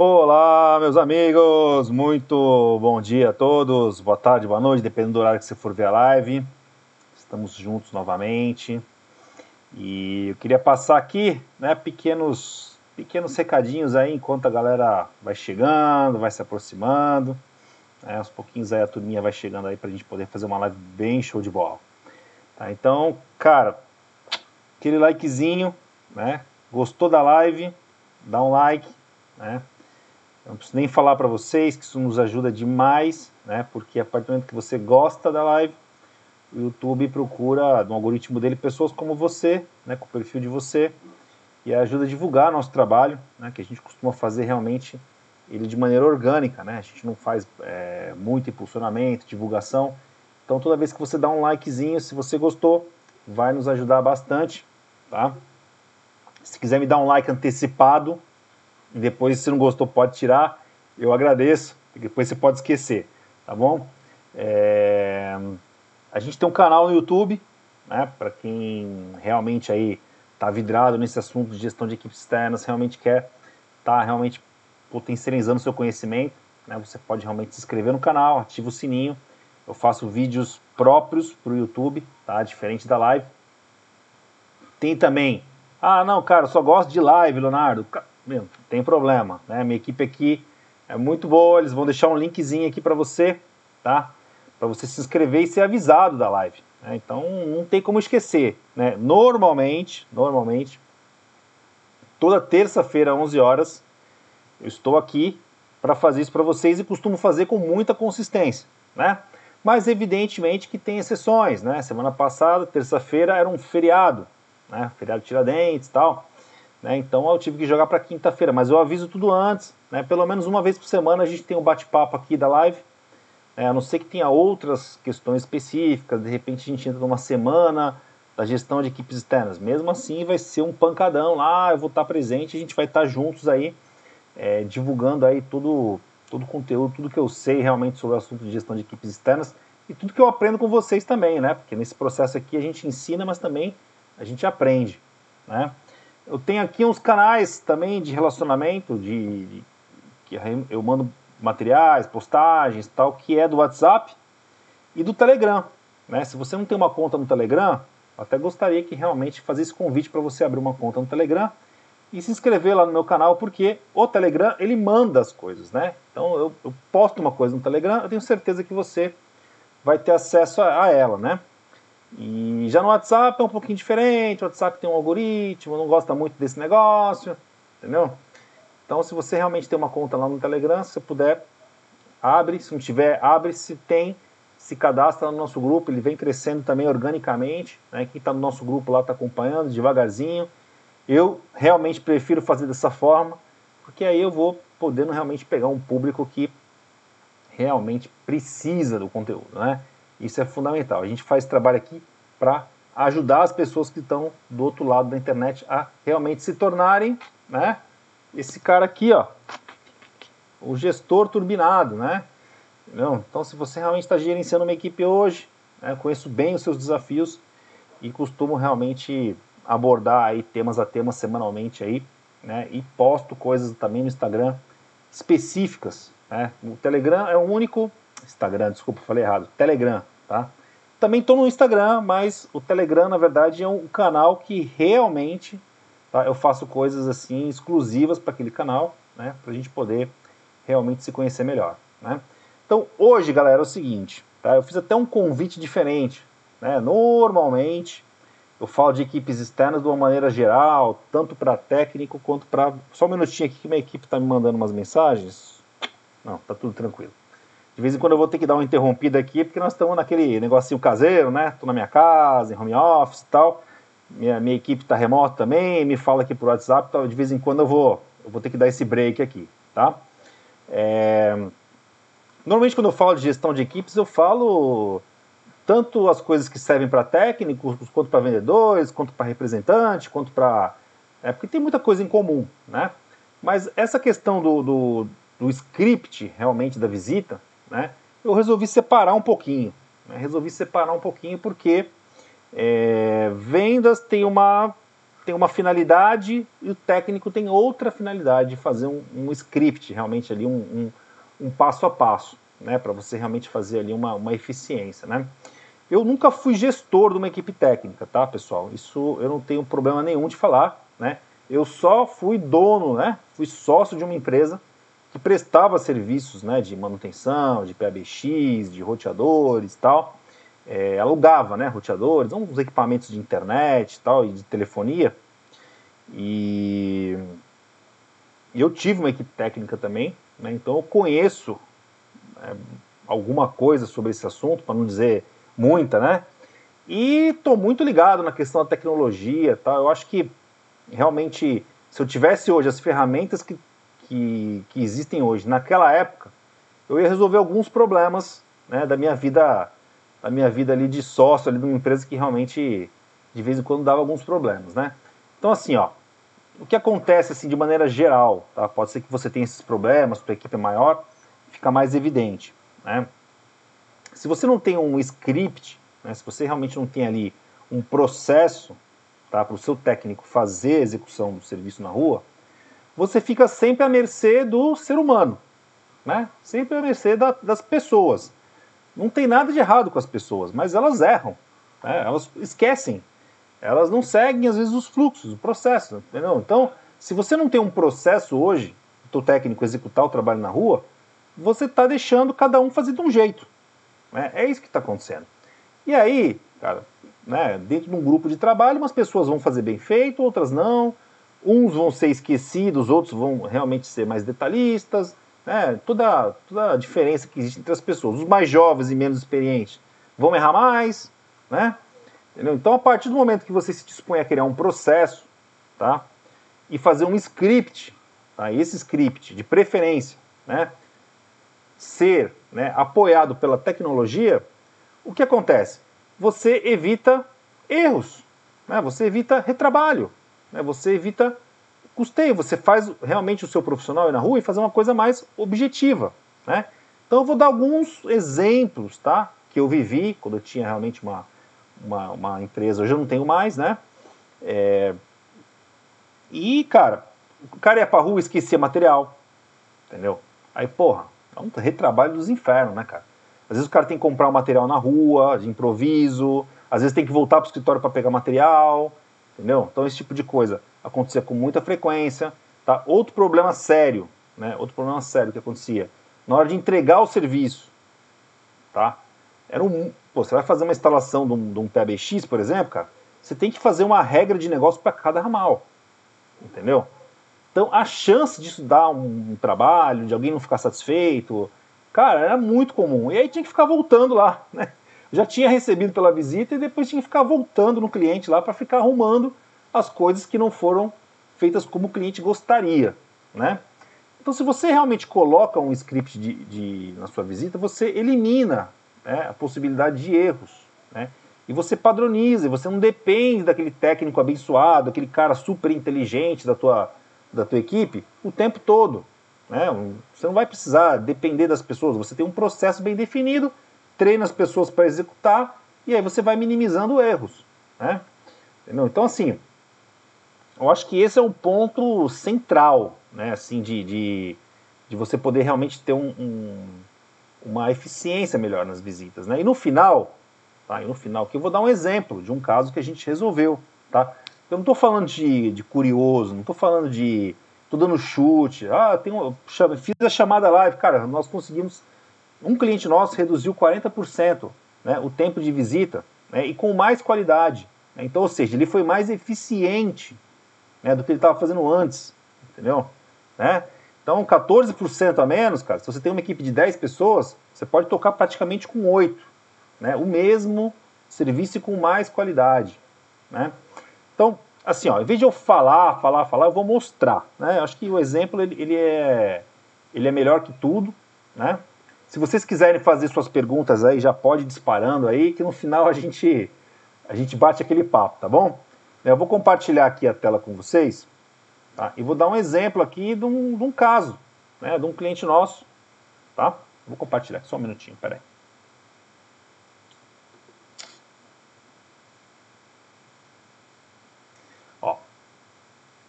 Olá, meus amigos, muito bom dia a todos, boa tarde, boa noite, dependendo do horário que você for ver a live. Estamos juntos novamente e eu queria passar aqui, né, pequenos, pequenos recadinhos aí enquanto a galera vai chegando, vai se aproximando. Né, pouquinhos aí a turminha vai chegando aí pra gente poder fazer uma live bem show de bola. Tá, então, cara, aquele likezinho, né? Gostou da live? Dá um like, né? Não preciso nem falar para vocês que isso nos ajuda demais, né? Porque a partir do momento que você gosta da live, o YouTube procura no algoritmo dele pessoas como você, né? Com o perfil de você e ajuda a divulgar nosso trabalho, né? Que a gente costuma fazer realmente ele de maneira orgânica, né? A gente não faz é, muito impulsionamento, divulgação. Então toda vez que você dá um likezinho, se você gostou, vai nos ajudar bastante, tá? Se quiser me dar um like antecipado, e depois, se não gostou, pode tirar. Eu agradeço. Depois você pode esquecer, tá bom? É... A gente tem um canal no YouTube, né? Para quem realmente aí tá vidrado nesse assunto de gestão de equipes externas, realmente quer tá realmente potencializando seu conhecimento, né? Você pode realmente se inscrever no canal, ativa o sininho. Eu faço vídeos próprios para o YouTube, tá? Diferente da live. Tem também, ah, não, cara, eu só gosto de live, Leonardo meu, tem problema, né? Minha equipe aqui é muito boa, eles vão deixar um linkzinho aqui para você, tá? Para você se inscrever e ser avisado da live. Né? Então não tem como esquecer, né? Normalmente, normalmente, toda terça-feira, 11 horas, eu estou aqui para fazer isso para vocês e costumo fazer com muita consistência, né? Mas evidentemente que tem exceções, né? Semana passada, terça-feira, era um feriado, né? Feriado Tiradentes e tal. Né? Então eu tive que jogar para quinta-feira, mas eu aviso tudo antes. Né? Pelo menos uma vez por semana a gente tem um bate-papo aqui da live. Né? A não ser que tenha outras questões específicas, de repente a gente entra numa semana da gestão de equipes externas. Mesmo assim vai ser um pancadão lá, eu vou estar presente, a gente vai estar juntos aí, é, divulgando aí tudo, todo o conteúdo, tudo que eu sei realmente sobre o assunto de gestão de equipes externas e tudo que eu aprendo com vocês também, né? Porque nesse processo aqui a gente ensina, mas também a gente aprende, né? Eu tenho aqui uns canais também de relacionamento, de, de que eu mando materiais, postagens, tal, que é do WhatsApp e do Telegram. Né? Se você não tem uma conta no Telegram, até gostaria que realmente fazer esse convite para você abrir uma conta no Telegram e se inscrever lá no meu canal, porque o Telegram ele manda as coisas, né? Então eu, eu posto uma coisa no Telegram, eu tenho certeza que você vai ter acesso a, a ela, né? E já no WhatsApp é um pouquinho diferente, o WhatsApp tem um algoritmo, não gosta muito desse negócio, entendeu? Então, se você realmente tem uma conta lá no Telegram, se puder, abre, se não tiver, abre, se tem, se cadastra no nosso grupo, ele vem crescendo também organicamente, né? quem está no nosso grupo lá está acompanhando devagarzinho. Eu realmente prefiro fazer dessa forma, porque aí eu vou podendo realmente pegar um público que realmente precisa do conteúdo, né? Isso é fundamental. A gente faz trabalho aqui para ajudar as pessoas que estão do outro lado da internet a realmente se tornarem, né? Esse cara aqui, ó, o gestor turbinado, né? Entendeu? Então, se você realmente está gerenciando uma equipe hoje, né, conheço bem os seus desafios e costumo realmente abordar aí temas a temas semanalmente aí, né? E posto coisas também no Instagram específicas, né? O Telegram é o único Instagram, desculpa, falei errado. Telegram, tá? Também estou no Instagram, mas o Telegram, na verdade, é um canal que realmente tá, eu faço coisas assim exclusivas para aquele canal, né? Para a gente poder realmente se conhecer melhor, né? Então, hoje, galera, é o seguinte, tá? Eu fiz até um convite diferente, né? Normalmente, eu falo de equipes externas de uma maneira geral, tanto para técnico quanto para... Só um minutinho aqui que minha equipe está me mandando umas mensagens. Não, tá tudo tranquilo. De vez em quando eu vou ter que dar uma interrompida aqui, porque nós estamos naquele negocinho caseiro, né? Estou na minha casa, em home office e tal. Minha, minha equipe está remota também, me fala aqui por WhatsApp, então de vez em quando eu vou, eu vou ter que dar esse break aqui, tá? É... Normalmente quando eu falo de gestão de equipes, eu falo tanto as coisas que servem para técnicos, quanto para vendedores, quanto para representantes, quanto para... É, porque tem muita coisa em comum, né? Mas essa questão do, do, do script realmente da visita, né, eu resolvi separar um pouquinho. Né, resolvi separar um pouquinho porque é, vendas tem uma, tem uma finalidade e o técnico tem outra finalidade de fazer um, um script, realmente ali um, um, um passo a passo, né, para você realmente fazer ali uma, uma eficiência, né. Eu nunca fui gestor de uma equipe técnica, tá, pessoal? Isso eu não tenho problema nenhum de falar, né? Eu só fui dono, né? Fui sócio de uma empresa que prestava serviços, né, de manutenção, de PABX, de roteadores, tal é, alugava né, roteadores, uns equipamentos de internet tal, e de telefonia. E eu tive uma equipe técnica também, né, então eu conheço é, alguma coisa sobre esse assunto, para não dizer muita, né? E estou muito ligado na questão da tecnologia. Tá? Eu acho que realmente, se eu tivesse hoje as ferramentas que, que, que existem hoje, naquela época, eu ia resolver alguns problemas né, da minha vida da minha vida ali de sócio ali de uma empresa que realmente de vez em quando dava alguns problemas, né? Então assim, ó, o que acontece assim de maneira geral, tá? Pode ser que você tenha esses problemas, sua equipe é maior, fica mais evidente, né? Se você não tem um script, né, se você realmente não tem ali um processo tá, para o seu técnico fazer a execução do serviço na rua, você fica sempre à mercê do ser humano, né? Sempre à mercê da, das pessoas. Não tem nada de errado com as pessoas, mas elas erram, né? elas esquecem, elas não seguem às vezes os fluxos, o processo, entendeu? Então, se você não tem um processo hoje, o técnico executar o trabalho na rua, você está deixando cada um fazer de um jeito. Né? É isso que está acontecendo. E aí, cara, né, dentro de um grupo de trabalho, umas pessoas vão fazer bem feito, outras não. Uns vão ser esquecidos, outros vão realmente ser mais detalhistas né, toda, toda a diferença que existe entre as pessoas. Os mais jovens e menos experientes vão errar mais, né? Entendeu? Então, a partir do momento que você se dispõe a criar um processo, tá? E fazer um script, tá? E esse script, de preferência, né? Ser né, apoiado pela tecnologia, o que acontece? Você evita erros, né? Você evita retrabalho, né? Você evita custeio, você faz realmente o seu profissional ir na rua e fazer uma coisa mais objetiva, né? Então eu vou dar alguns exemplos, tá? Que eu vivi quando eu tinha realmente uma, uma, uma empresa, hoje eu não tenho mais, né? É... E, cara, o cara ia pra rua e esquecia material, entendeu? Aí, porra, é um retrabalho dos infernos, né, cara? Às vezes o cara tem que comprar o um material na rua, de improviso, às vezes tem que voltar pro escritório para pegar material, entendeu? Então esse tipo de coisa acontecia com muita frequência. Tá? Outro problema sério, né? Outro problema sério que acontecia na hora de entregar o serviço, tá? Era um, pô, você vai fazer uma instalação de um, de um PBX, por exemplo, cara, você tem que fazer uma regra de negócio para cada ramal, entendeu? Então a chance disso dar um, um trabalho, de alguém não ficar satisfeito, cara, era muito comum. E aí tinha que ficar voltando lá, né? Já tinha recebido pela visita e depois tinha que ficar voltando no cliente lá para ficar arrumando as coisas que não foram feitas como o cliente gostaria, né? Então, se você realmente coloca um script de, de na sua visita, você elimina né, a possibilidade de erros, né? E você padroniza, você não depende daquele técnico abençoado, aquele cara super inteligente da tua, da tua equipe o tempo todo. Né? Você não vai precisar depender das pessoas, você tem um processo bem definido, treina as pessoas para executar e aí você vai minimizando erros. Né? Entendeu? Então, assim, eu acho que esse é o ponto central, né, assim, de, de, de você poder realmente ter um, um, uma eficiência melhor nas visitas, né? E no final, tá? E no final, que eu vou dar um exemplo de um caso que a gente resolveu, tá? Eu não estou falando de, de curioso, não estou falando de tô dando chute, ah, tenho, fiz a chamada live, cara, nós conseguimos, um cliente nosso reduziu 40% né, o tempo de visita né, e com mais qualidade. Né? Então, ou seja, ele foi mais eficiente né, do que ele estava fazendo antes, entendeu? Né? Então, 14% a menos, cara, se você tem uma equipe de 10 pessoas, você pode tocar praticamente com 8, né? O mesmo serviço com mais qualidade? Então, assim, ó, em vez de eu falar, falar, falar, eu vou mostrar, né? Eu acho que o exemplo, ele, ele, é, ele é melhor que tudo, né? Se vocês quiserem fazer suas perguntas aí, já pode disparando aí, que no final a gente, a gente bate aquele papo, tá bom? Eu vou compartilhar aqui a tela com vocês tá? e vou dar um exemplo aqui de um, de um caso, né, de um cliente nosso. Tá? Vou compartilhar, só um minutinho, peraí.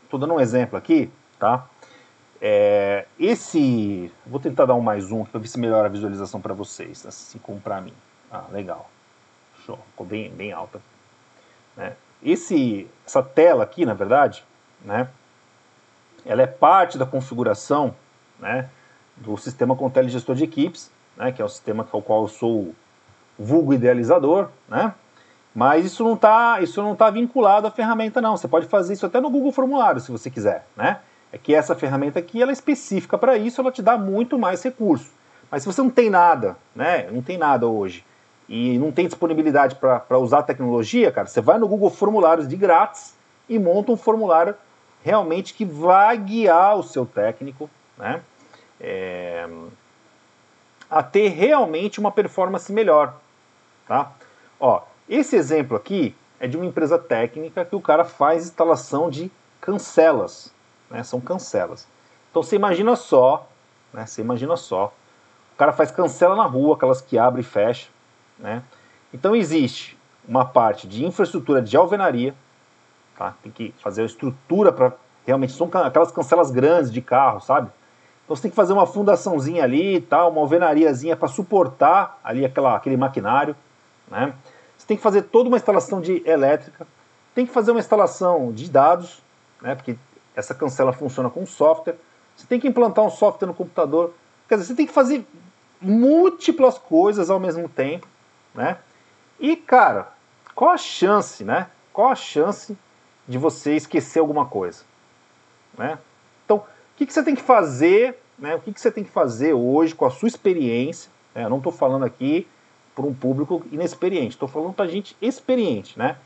Estou dando um exemplo aqui, tá? É, esse, vou tentar dar um mais um para ver se melhora a visualização para vocês, assim como para mim. Ah, legal, show, ficou bem, bem alta. Né? Esse, essa tela aqui, na verdade, né, ela é parte da configuração, né, do sistema com telegestor de equipes, né, que é o sistema com o qual eu sou vulgo idealizador, né, mas isso não está isso não tá vinculado à ferramenta não. Você pode fazer isso até no Google Formulário, se você quiser, né? É que essa ferramenta aqui ela é específica para isso, ela te dá muito mais recurso. Mas se você não tem nada, né? Não tem nada hoje e não tem disponibilidade para usar a tecnologia, cara, você vai no Google Formulários de grátis e monta um formulário realmente que vai guiar o seu técnico, né? É, a ter realmente uma performance melhor, tá? Ó, esse exemplo aqui é de uma empresa técnica que o cara faz instalação de cancelas, né? São cancelas. Então você imagina só, né? Você imagina só, o cara faz cancela na rua, aquelas que abre e fecha, né? Então existe uma parte de infraestrutura de alvenaria, tá? Tem que fazer a estrutura para realmente são aquelas cancelas grandes de carro, sabe? Então você tem que fazer uma fundaçãozinha ali e tal, uma alvenariazinha para suportar ali aquela, aquele maquinário, né? tem que fazer toda uma instalação de elétrica, tem que fazer uma instalação de dados, né, porque essa cancela funciona com software, você tem que implantar um software no computador, quer dizer, você tem que fazer múltiplas coisas ao mesmo tempo, né? E, cara, qual a chance, né? Qual a chance de você esquecer alguma coisa, né? Então, o que, que você tem que fazer, né? O que, que você tem que fazer hoje com a sua experiência? Né? Eu não estou falando aqui para um público inexperiente. Estou falando para gente experiente, né?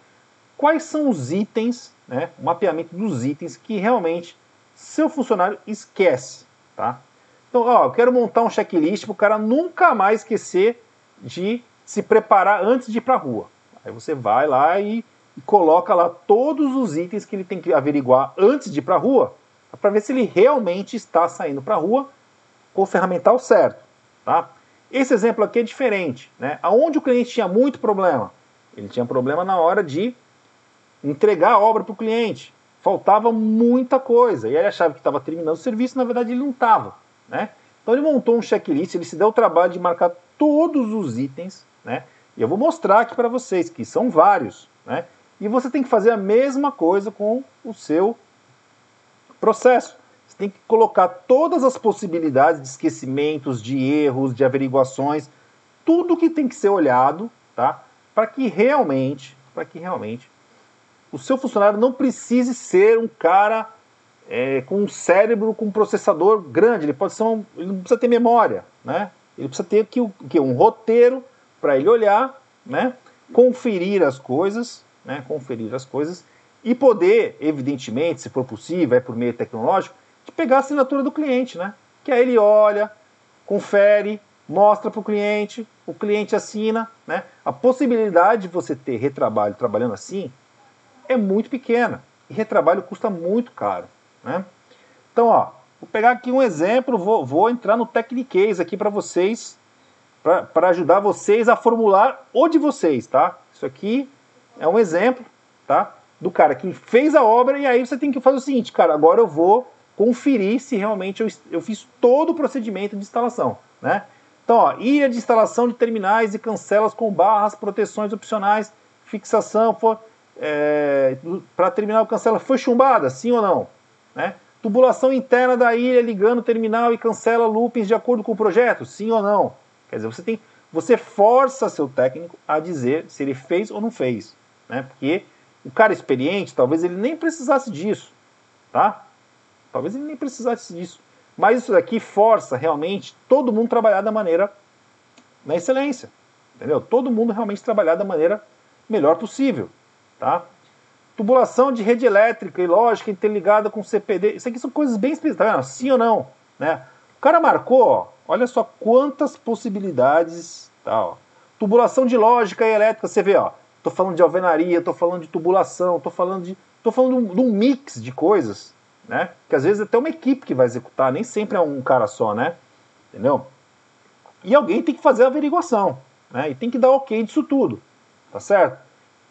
Quais são os itens, né? O mapeamento dos itens que realmente seu funcionário esquece, tá? Então, ó, eu quero montar um checklist para o cara nunca mais esquecer de se preparar antes de ir para a rua. Aí você vai lá e, e, coloca lá todos os itens que ele tem que averiguar antes de ir para a rua, para ver se ele realmente está saindo para a rua com o ferramental certo, tá? Esse exemplo aqui é diferente. Né? Aonde o cliente tinha muito problema? Ele tinha problema na hora de entregar a obra para o cliente. Faltava muita coisa. E ele achava que estava terminando o serviço, na verdade ele não estava. Né? Então ele montou um checklist, ele se deu o trabalho de marcar todos os itens. Né? E eu vou mostrar aqui para vocês, que são vários. Né? E você tem que fazer a mesma coisa com o seu processo. Você tem que colocar todas as possibilidades de esquecimentos, de erros, de averiguações, tudo que tem que ser olhado, tá? Para que realmente, para que realmente o seu funcionário não precise ser um cara é, com um cérebro com um processador grande. Ele pode ser um, ele não precisa ter memória, né? Ele precisa ter o que um roteiro para ele olhar, né? Conferir as coisas, né? Conferir as coisas e poder, evidentemente, se for possível, é por meio tecnológico, de pegar a assinatura do cliente, né? Que aí ele olha, confere, mostra para o cliente, o cliente assina, né? A possibilidade de você ter retrabalho trabalhando assim é muito pequena. E retrabalho custa muito caro, né? Então, ó, vou pegar aqui um exemplo, vou, vou entrar no Technicase aqui para vocês, para ajudar vocês a formular o de vocês, tá? Isso aqui é um exemplo, tá? Do cara que fez a obra e aí você tem que fazer o seguinte, cara, agora eu vou conferir se realmente eu, eu fiz todo o procedimento de instalação. Né? Então, ó, ilha de instalação de terminais e cancelas com barras, proteções opcionais, fixação, é, para terminal cancela foi chumbada, sim ou não? Né? Tubulação interna da ilha ligando terminal e cancela loopings de acordo com o projeto, sim ou não? Quer dizer, você tem, você força seu técnico a dizer se ele fez ou não fez, né? Porque o cara experiente, talvez ele nem precisasse disso, tá? Talvez ele nem precisasse disso. Mas isso daqui força realmente todo mundo trabalhar da maneira na excelência. Entendeu? Todo mundo realmente trabalhar da maneira melhor possível. Tá? Tubulação de rede elétrica e lógica interligada com CPD. Isso aqui são coisas bem específicas. Tá vendo? Sim ou não? Né? O cara marcou, ó, olha só quantas possibilidades. Tá, ó. Tubulação de lógica e elétrica, você vê, ó. Tô falando de alvenaria, tô falando de tubulação, tô falando de. tô falando de um mix de coisas né? Que às vezes é até uma equipe que vai executar, nem sempre é um cara só, né? Entendeu? E alguém tem que fazer a averiguação, né? E tem que dar ok disso tudo, tá certo?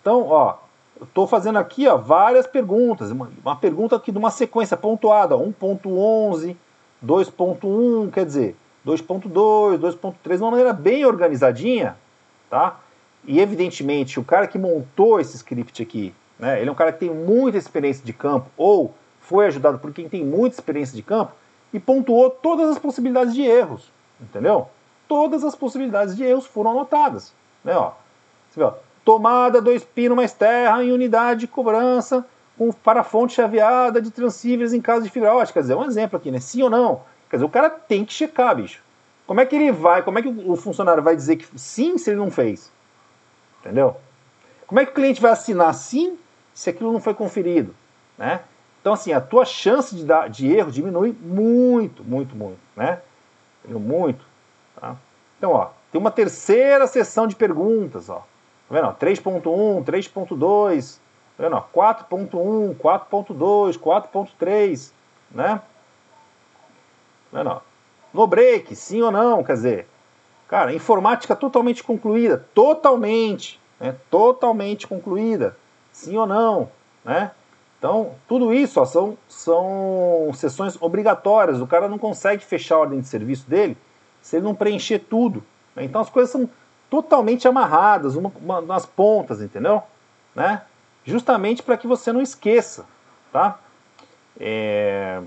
Então, ó, eu estou fazendo aqui ó, várias perguntas, uma, uma pergunta aqui de uma sequência pontuada, 1.11, 2.1, quer dizer, 2.2, 2.3, de uma maneira bem organizadinha, tá? E evidentemente o cara que montou esse script aqui, né, ele é um cara que tem muita experiência de campo, ou foi ajudado por quem tem muita experiência de campo, e pontuou todas as possibilidades de erros, entendeu? Todas as possibilidades de erros foram anotadas, né, ó. Você vê, ó, tomada, dois pinos mais terra em unidade de cobrança, com para fonte chaveada de transcíveis em caso de fibra ótica. Quer dizer, um exemplo aqui, né? Sim ou não? Quer dizer, o cara tem que checar, bicho. Como é que ele vai, como é que o funcionário vai dizer que sim se ele não fez? Entendeu? Como é que o cliente vai assinar sim se aquilo não foi conferido? Né? Então, assim, a tua chance de, dar, de erro diminui muito, muito, muito, né? Muito. Tá? Então, ó, tem uma terceira sessão de perguntas, ó. Tá vendo? 3.1, 3.2, tá vendo? 4.1, 4.2, 4.3, né? Tá vendo? No break, sim ou não, quer dizer, cara, informática totalmente concluída, totalmente, né? Totalmente concluída, sim ou não, né? Então, tudo isso ó, são, são sessões obrigatórias. O cara não consegue fechar a ordem de serviço dele se ele não preencher tudo. Né? Então, as coisas são totalmente amarradas, uma, uma, nas pontas, entendeu? Né? Justamente para que você não esqueça, tá? É...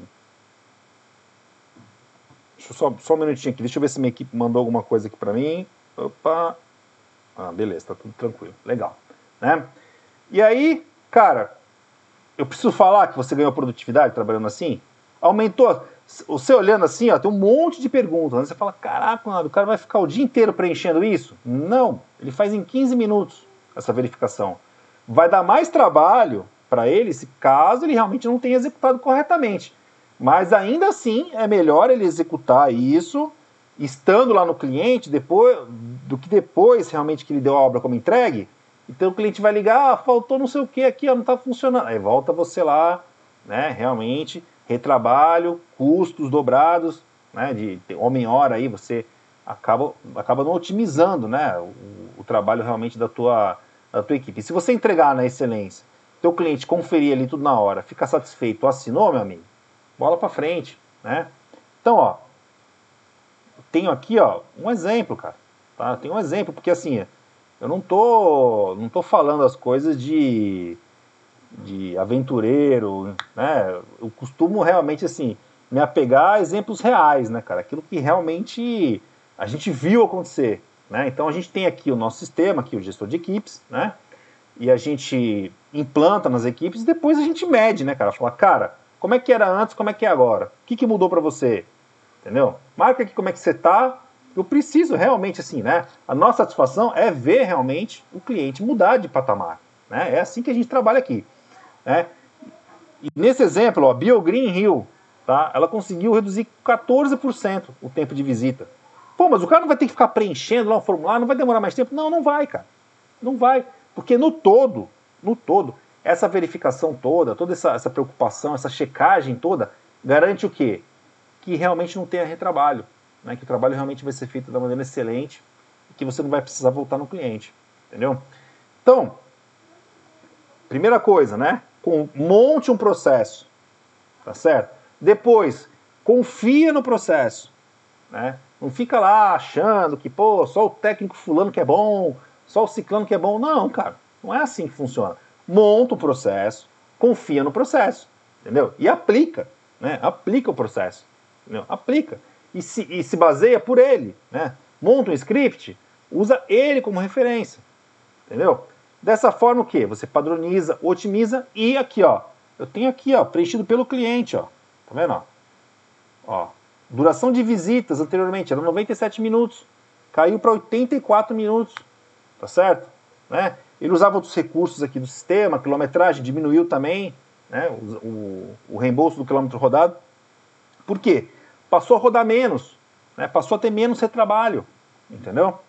Deixa eu só, só um minutinho aqui, deixa eu ver se minha equipe mandou alguma coisa aqui para mim. Opa! Ah, beleza, tá tudo tranquilo, legal. Né? E aí, cara, eu preciso falar que você ganhou produtividade trabalhando assim? Aumentou você olhando assim, ó, tem um monte de perguntas. Né? Você fala, caraca, o cara vai ficar o dia inteiro preenchendo isso? Não, ele faz em 15 minutos essa verificação. Vai dar mais trabalho para ele se caso ele realmente não tenha executado corretamente. Mas ainda assim é melhor ele executar isso estando lá no cliente depois do que depois realmente que ele deu a obra como entregue. Então o cliente vai ligar, ah, faltou não sei o que aqui, ó, não está funcionando. Aí volta você lá, né, realmente retrabalho, custos dobrados, né, de homem-hora aí, você acaba, acaba não otimizando né, o, o, trabalho realmente da tua, da tua equipe. E se você entregar na excelência, teu cliente conferir ali tudo na hora, ficar satisfeito, assinou, meu amigo, bola para frente, né? Então, ó, tenho aqui, ó, um exemplo, cara, tá? Tenho um exemplo, porque assim, eu não tô, não tô falando as coisas de de aventureiro, né? Eu costumo realmente assim me apegar a exemplos reais, né, cara? Aquilo que realmente a gente viu acontecer, né? Então a gente tem aqui o nosso sistema, aqui o gestor de equipes, né? E a gente implanta nas equipes e depois a gente mede, né, cara? Fala, cara, como é que era antes, como é que é agora? O que, que mudou para você? Entendeu? Marca aqui como é que você tá. Eu preciso realmente, assim, né? A nossa satisfação é ver realmente o cliente mudar de patamar. Né? É assim que a gente trabalha aqui. Né? E nesse exemplo, a BioGreen Hill, tá? ela conseguiu reduzir 14% o tempo de visita. Pô, mas o cara não vai ter que ficar preenchendo lá o formulário, não vai demorar mais tempo? Não, não vai, cara. Não vai. Porque no todo, no todo, essa verificação toda, toda essa, essa preocupação, essa checagem toda, garante o quê? Que realmente não tenha retrabalho. Né? Que o trabalho realmente vai ser feito da maneira excelente e que você não vai precisar voltar no cliente. Entendeu? Então, primeira coisa, né? Com, monte um processo, tá certo? Depois, confia no processo, né? Não fica lá achando que, pô, só o técnico fulano que é bom, só o ciclano que é bom. Não, cara, não é assim que funciona. Monta o processo, confia no processo, entendeu? E aplica, né? Aplica o processo, entendeu? Aplica. E se, e se baseia por ele, né? Monta um script, usa ele como referência, entendeu? Dessa forma o que? Você padroniza, otimiza e aqui, ó, eu tenho aqui, ó, preenchido pelo cliente, ó. Tá vendo, ó? ó duração de visitas anteriormente era 97 minutos, caiu para 84 minutos, tá certo? Né? Ele usava outros recursos aqui do sistema, quilometragem diminuiu também, né? O, o, o reembolso do quilômetro rodado. Por quê? Passou a rodar menos, né? passou a ter menos retrabalho, entendeu?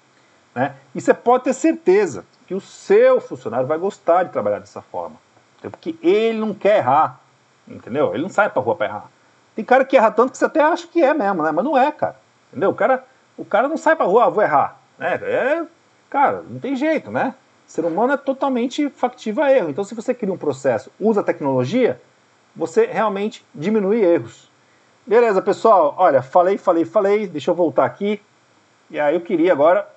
Né? E você pode ter certeza que o seu funcionário vai gostar de trabalhar dessa forma. Porque ele não quer errar, entendeu? Ele não sai pra rua para errar. Tem cara que erra tanto que você até acha que é mesmo, né? Mas não é, cara. Entendeu? O cara, o cara não sai pra rua, ah, vou errar. Né? É, cara, não tem jeito, né? O ser humano é totalmente factível a erro. Então, se você cria um processo, usa a tecnologia, você realmente diminui erros. Beleza, pessoal? Olha, falei, falei, falei. Deixa eu voltar aqui. E aí eu queria agora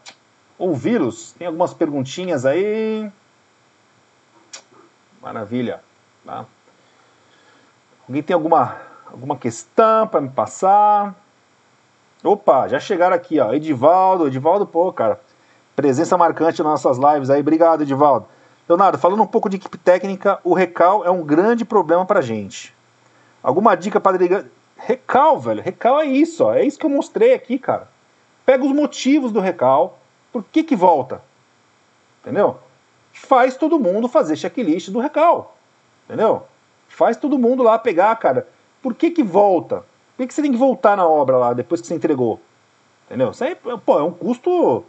ouvi-los. Tem algumas perguntinhas aí. Maravilha. Tá? Alguém tem alguma, alguma questão para me passar? Opa, já chegaram aqui, ó. Edivaldo, Edivaldo, pô, cara. Presença marcante nas nossas lives aí. Obrigado, Edivaldo. Leonardo, falando um pouco de equipe técnica, o recal é um grande problema pra gente. Alguma dica para Recal, velho. Recal é isso, ó. É isso que eu mostrei aqui, cara. Pega os motivos do recal. Por que que volta? Entendeu? Faz todo mundo fazer checklist do recal. Entendeu? Faz todo mundo lá pegar, cara. Por que que volta? Por que, que você tem que voltar na obra lá depois que você entregou? Entendeu? Isso aí, pô, é um custo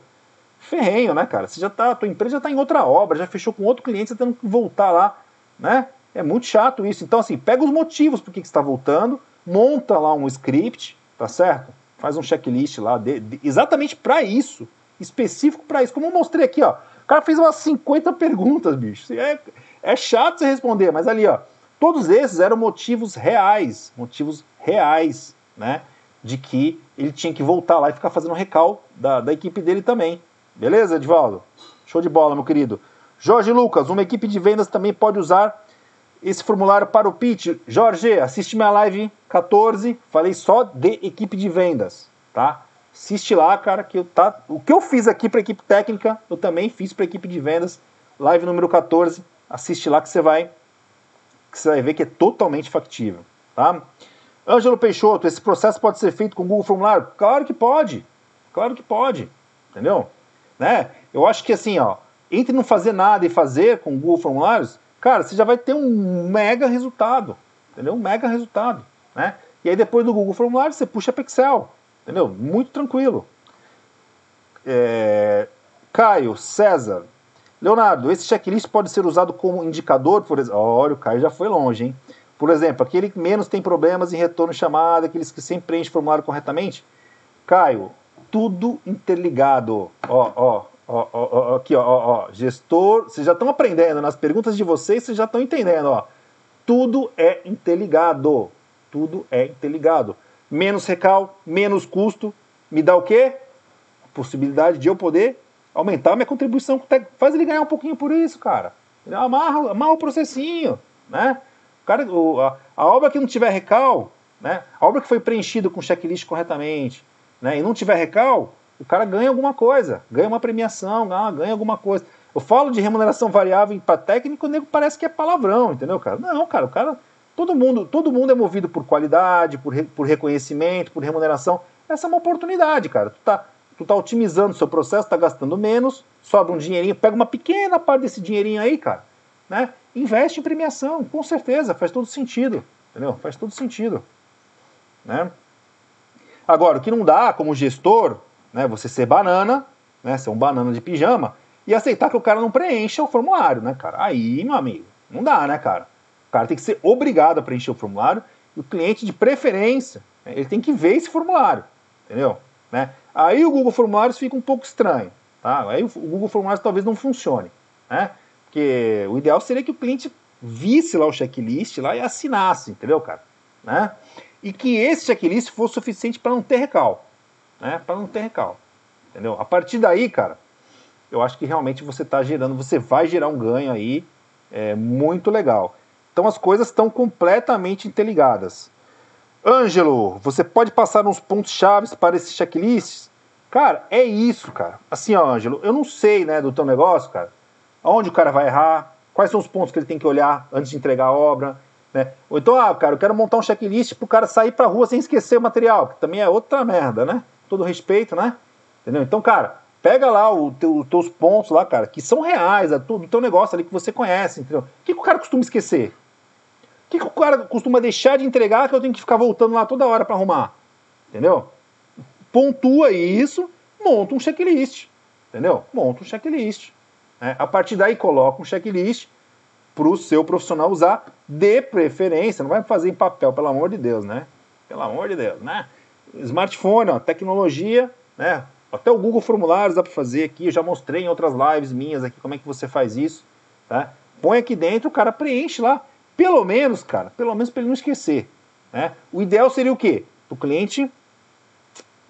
ferrenho, né, cara? Você já tá, tua empresa já tá em outra obra, já fechou com outro cliente, você tem que voltar lá, né? É muito chato isso. Então, assim, pega os motivos por que, que você está voltando, monta lá um script, tá certo? Faz um checklist lá, de, de, exatamente para isso, específico para isso. Como eu mostrei aqui, ó. O cara fez umas 50 perguntas, bicho. É, é chato você responder, mas ali, ó. Todos esses eram motivos reais, motivos reais, né? De que ele tinha que voltar lá e ficar fazendo recal da, da equipe dele também. Beleza, Edvaldo? Show de bola, meu querido. Jorge Lucas, uma equipe de vendas também pode usar esse formulário para o pitch. Jorge, assiste minha live 14, falei só de equipe de vendas, tá? Assiste lá, cara, que eu, tá, o que eu fiz aqui para equipe técnica, eu também fiz para equipe de vendas, live número 14. Assiste lá que você vai que você vai ver que é totalmente factível, tá? Ângelo Peixoto, esse processo pode ser feito com o Google Formulário? Claro que pode, claro que pode, entendeu? Né? Eu acho que assim, ó, entre não fazer nada e fazer com o Google Formulários, cara, você já vai ter um mega resultado, entendeu? Um mega resultado, né? E aí depois do Google Formulário você puxa Excel, entendeu? Muito tranquilo. É... Caio, César, Leonardo, esse checklist pode ser usado como indicador, por exemplo. Olha, o Caio já foi longe, hein? Por exemplo, aquele que menos tem problemas em retorno chamada, aqueles que sempre preenchem formulário corretamente. Caio, tudo interligado. Ó, ó, ó, ó, aqui, ó, ó, gestor. Vocês já estão aprendendo, nas perguntas de vocês, vocês já estão entendendo, ó. Tudo é interligado. Tudo é interligado. Menos recal, menos custo, me dá o quê? A possibilidade de eu poder aumentar minha contribuição, faz ele ganhar um pouquinho por isso, cara. Amarra, amarra o processinho, né? O cara, a, a, obra que não tiver recal, né? A obra que foi preenchida com checklist corretamente, né? E não tiver recal, o cara ganha alguma coisa, ganha uma premiação, ganha alguma coisa. Eu falo de remuneração variável para técnico, o nego parece que é palavrão, entendeu, cara? Não, cara, o cara, todo mundo, todo mundo é movido por qualidade, por, por reconhecimento, por remuneração. Essa é uma oportunidade, cara. Tu tá, tu tá otimizando o seu processo, tá gastando menos, sobra um dinheirinho, pega uma pequena parte desse dinheirinho aí, cara, né? Investe em premiação, com certeza, faz todo sentido, entendeu? Faz todo sentido, né? Agora, o que não dá como gestor, né, você ser banana, né, ser um banana de pijama e aceitar que o cara não preencha o formulário, né, cara? Aí, meu amigo, não dá, né, cara? O cara tem que ser obrigado a preencher o formulário e o cliente de preferência, né, ele tem que ver esse formulário, entendeu? Né? Aí o Google Formulários fica um pouco estranho. Tá? Aí o Google Formulários talvez não funcione. Né? Porque o ideal seria que o cliente visse lá o checklist lá e assinasse, entendeu, cara? Né? E que esse checklist fosse suficiente para não ter recal. Né? Para não ter recal. Entendeu? A partir daí, cara, eu acho que realmente você está gerando, você vai gerar um ganho aí é, muito legal. Então as coisas estão completamente interligadas. Ângelo, você pode passar uns pontos chaves para esses checklists? Cara, é isso, cara. Assim, ó, Ângelo, eu não sei, né, do teu negócio, cara, aonde o cara vai errar, quais são os pontos que ele tem que olhar antes de entregar a obra, né? Ou então, ah, cara, eu quero montar um checklist pro cara sair pra rua sem esquecer o material, que também é outra merda, né? Todo respeito, né? Entendeu? Então, cara, pega lá os teu, teus pontos lá, cara, que são reais, do teu negócio ali que você conhece, entendeu? O que, que o cara costuma esquecer? Que, que o cara costuma deixar de entregar que eu tenho que ficar voltando lá toda hora para arrumar? Entendeu? Pontua isso, monta um checklist. Entendeu? Monta um checklist. Né? A partir daí, coloca um checklist para o seu profissional usar, de preferência. Não vai fazer em papel, pelo amor de Deus, né? Pelo amor de Deus, né? Smartphone, ó, tecnologia, né? Até o Google Formulários dá para fazer aqui, eu já mostrei em outras lives minhas aqui como é que você faz isso, tá? Põe aqui dentro, o cara preenche lá, pelo menos, cara, pelo menos para ele não esquecer, né? O ideal seria o quê? O cliente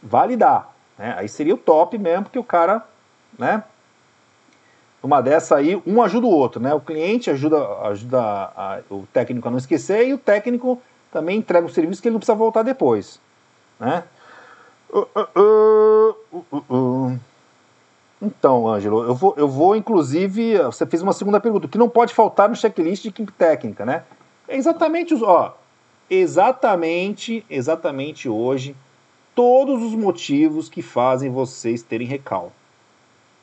validar, né? Aí seria o top mesmo, porque o cara, né? Uma dessa aí, um ajuda o outro, né? O cliente ajuda, ajuda a, a, o técnico a não esquecer e o técnico também entrega o serviço que ele não precisa voltar depois, né? Uh, uh, uh, então, Ângelo, eu vou, eu vou inclusive. Você fez uma segunda pergunta. O que não pode faltar no checklist de equipe técnica, né? É exatamente os. Ó, exatamente, exatamente hoje, todos os motivos que fazem vocês terem recall.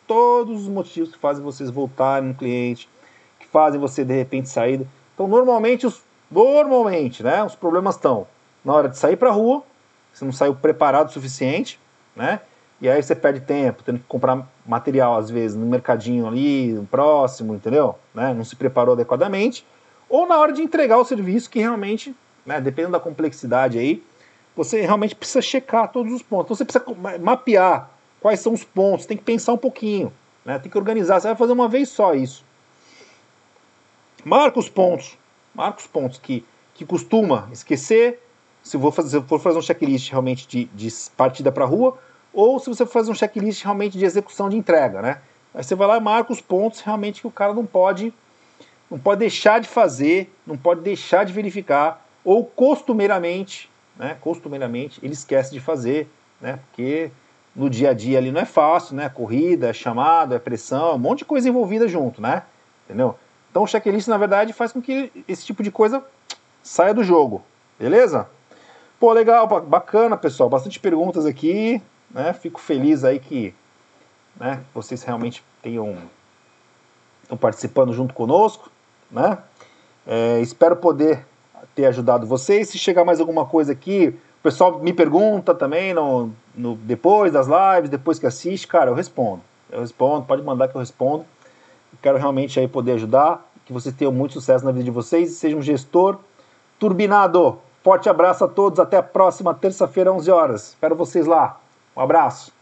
Todos os motivos que fazem vocês voltarem no cliente, que fazem você de repente sair. Então, normalmente, os, normalmente, né? Os problemas estão na hora de sair para a rua, você não saiu preparado o suficiente, né? E aí você perde tempo, tendo que comprar material, às vezes, no mercadinho ali, próximo, entendeu? Né? Não se preparou adequadamente. Ou na hora de entregar o serviço, que realmente, né, dependendo da complexidade aí, você realmente precisa checar todos os pontos. Então você precisa mapear quais são os pontos, tem que pensar um pouquinho, né? tem que organizar. Você vai fazer uma vez só isso. Marca os pontos, marca os pontos que, que costuma esquecer, se for fazer, for fazer um checklist realmente de, de partida para a rua, ou se você for fazer um checklist realmente de execução de entrega, né? Aí você vai lá e marca os pontos realmente que o cara não pode, não pode deixar de fazer, não pode deixar de verificar, ou costumeiramente, né? Costumeiramente ele esquece de fazer, né? Porque no dia a dia ali não é fácil, né? Corrida, é chamado, é pressão, um monte de coisa envolvida junto, né? Entendeu? Então o checklist, na verdade, faz com que esse tipo de coisa saia do jogo, beleza? Pô, legal, bacana, pessoal. Bastante perguntas aqui. Né? Fico feliz aí que né, vocês realmente tenham estão participando junto conosco. Né? É, espero poder ter ajudado vocês. Se chegar mais alguma coisa aqui, o pessoal me pergunta também no, no, depois das lives, depois que assiste, cara, eu respondo. Eu respondo, pode mandar que eu respondo. Quero realmente aí poder ajudar, que vocês tenham muito sucesso na vida de vocês e sejam um gestor turbinado. Forte abraço a todos, até a próxima terça-feira, 11 horas. Espero vocês lá. Um abraço.